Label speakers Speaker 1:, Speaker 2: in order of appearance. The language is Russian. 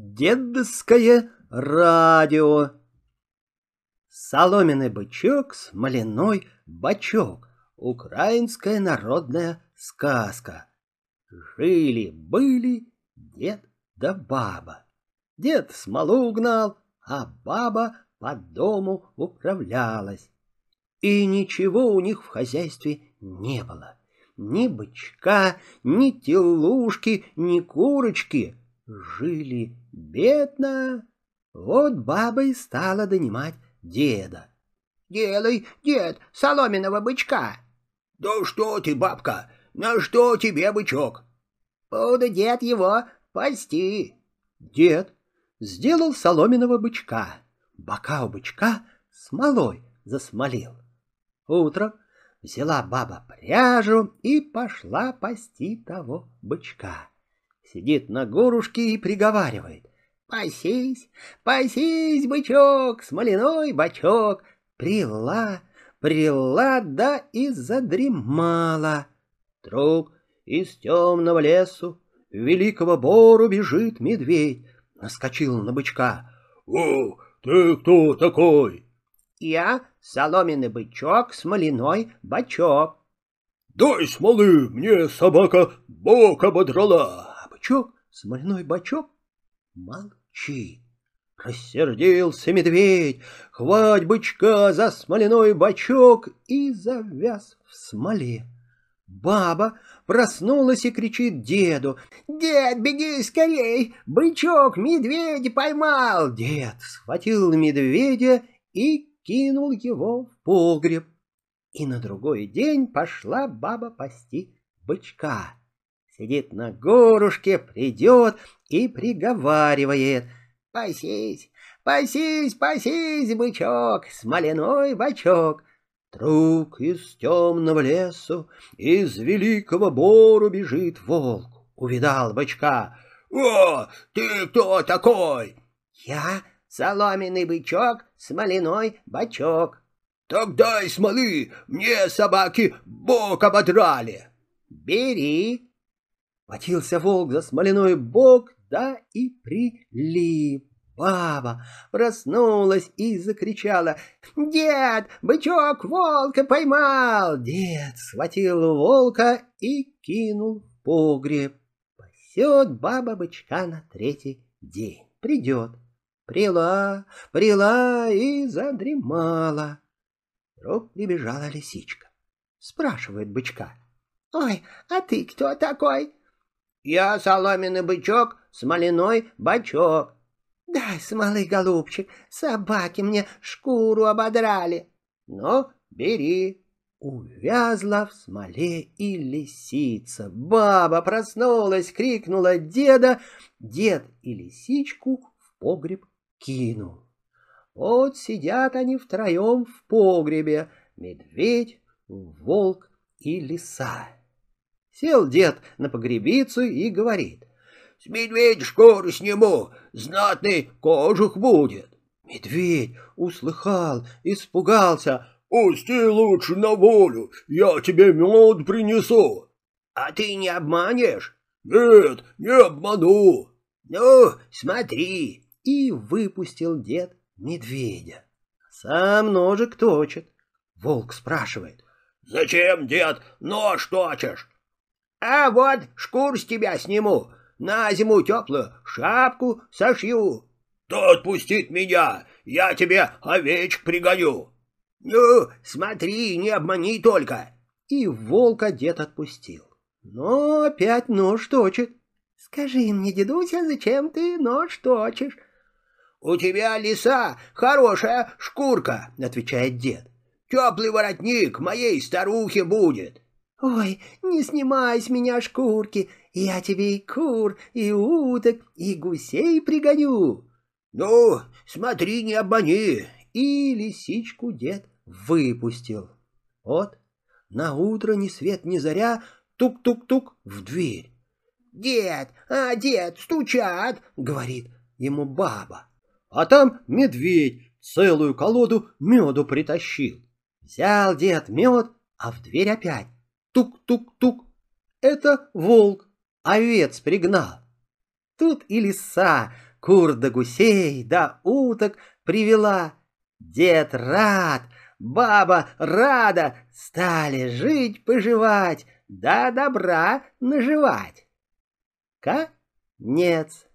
Speaker 1: Дедовское радио. Соломенный бычок, смоляной бачок. Украинская народная сказка. Жили-были дед да баба. Дед смолу угнал, а баба по дому управлялась. И ничего у них в хозяйстве не было. Ни бычка, ни телушки, ни курочки — Жили бедно. Вот баба и стала донимать деда.
Speaker 2: — Делай, дед, соломенного бычка.
Speaker 3: — Да что ты, бабка, на что тебе бычок?
Speaker 2: — Буду, дед, его пасти.
Speaker 1: Дед сделал соломенного бычка. Бока у бычка смолой засмолил. Утром взяла баба пряжу и пошла пасти того бычка сидит на горушке и приговаривает. «Пасись, пасись, бычок, смоляной бачок!» Прила, прила, да и задремала. Вдруг из темного лесу великого бору бежит медведь. Наскочил на бычка.
Speaker 3: «О, ты кто такой?»
Speaker 2: «Я соломенный бычок, смоляной бачок».
Speaker 3: «Дай смолы, мне собака бок ободрала!»
Speaker 1: Бачок, смольной бачок, молчи. Рассердился медведь, хвать бычка за смоляной бачок и завяз в смоле. Баба проснулась и кричит деду. «Дед, беги скорей! Бычок медведя поймал!» Дед схватил медведя и кинул его в погреб. И на другой день пошла баба пасти бычка сидит на горушке, придет и приговаривает. «Пасись, пасись, пасись, бычок, смоляной бачок!» Друг из темного лесу, из великого бору бежит волк. Увидал бычка.
Speaker 3: «О, ты кто такой?»
Speaker 2: «Я соломенный бычок, смоляной бачок».
Speaker 3: «Так дай смолы, мне собаки бок ободрали».
Speaker 2: «Бери»,
Speaker 1: Потился волк за смоляной бок, да и прилип. Баба проснулась и закричала. «Дед, бычок волка поймал!» Дед схватил волка и кинул в погреб. Пасет баба бычка на третий день. Придет. Прила, прила и задремала. Вдруг прибежала лисичка. Спрашивает бычка. «Ой, а ты кто такой?»
Speaker 2: Я соломенный бычок, смоляной бачок.
Speaker 1: Дай смолы, голубчик, собаки мне шкуру ободрали.
Speaker 2: Ну, бери.
Speaker 1: Увязла в смоле и лисица. Баба проснулась, крикнула деда. Дед и лисичку в погреб кинул. Вот сидят они втроем в погребе. Медведь, волк и лиса. Сел дед на погребицу и говорит.
Speaker 3: — С медведя шкуру сниму, знатный кожух будет.
Speaker 1: Медведь услыхал, испугался.
Speaker 3: — Пусти лучше на волю, я тебе мед принесу.
Speaker 2: — А ты не обманешь?
Speaker 3: — Нет, не обману.
Speaker 2: — Ну, смотри.
Speaker 1: И выпустил дед медведя. Сам ножик точит. Волк спрашивает.
Speaker 3: — Зачем, дед, нож точишь?
Speaker 2: А вот шкур с тебя сниму, на зиму теплую шапку сошью.
Speaker 3: Да отпустит меня, я тебе овечек пригоню.
Speaker 2: Ну, смотри, не обмани только.
Speaker 1: И волка дед отпустил. Но опять нож точит. Скажи мне, дедуся, зачем ты нож точишь?
Speaker 2: У тебя лиса хорошая шкурка, отвечает дед. Теплый воротник моей старухе будет.
Speaker 1: Ой, не снимай с меня шкурки, я тебе и кур, и уток, и гусей пригоню.
Speaker 2: Ну, смотри, не обмани.
Speaker 1: И лисичку дед выпустил. Вот, на утро ни свет ни заря, тук-тук-тук в дверь.
Speaker 2: «Дед, а, дед, стучат!» — говорит ему баба.
Speaker 1: А там медведь целую колоду меду притащил. Взял дед мед, а в дверь опять Тук-тук-тук. Это волк овец пригнал. Тут и лиса кур да гусей, да уток привела. Дед рад, баба рада, стали жить-поживать, да добра наживать. Конец.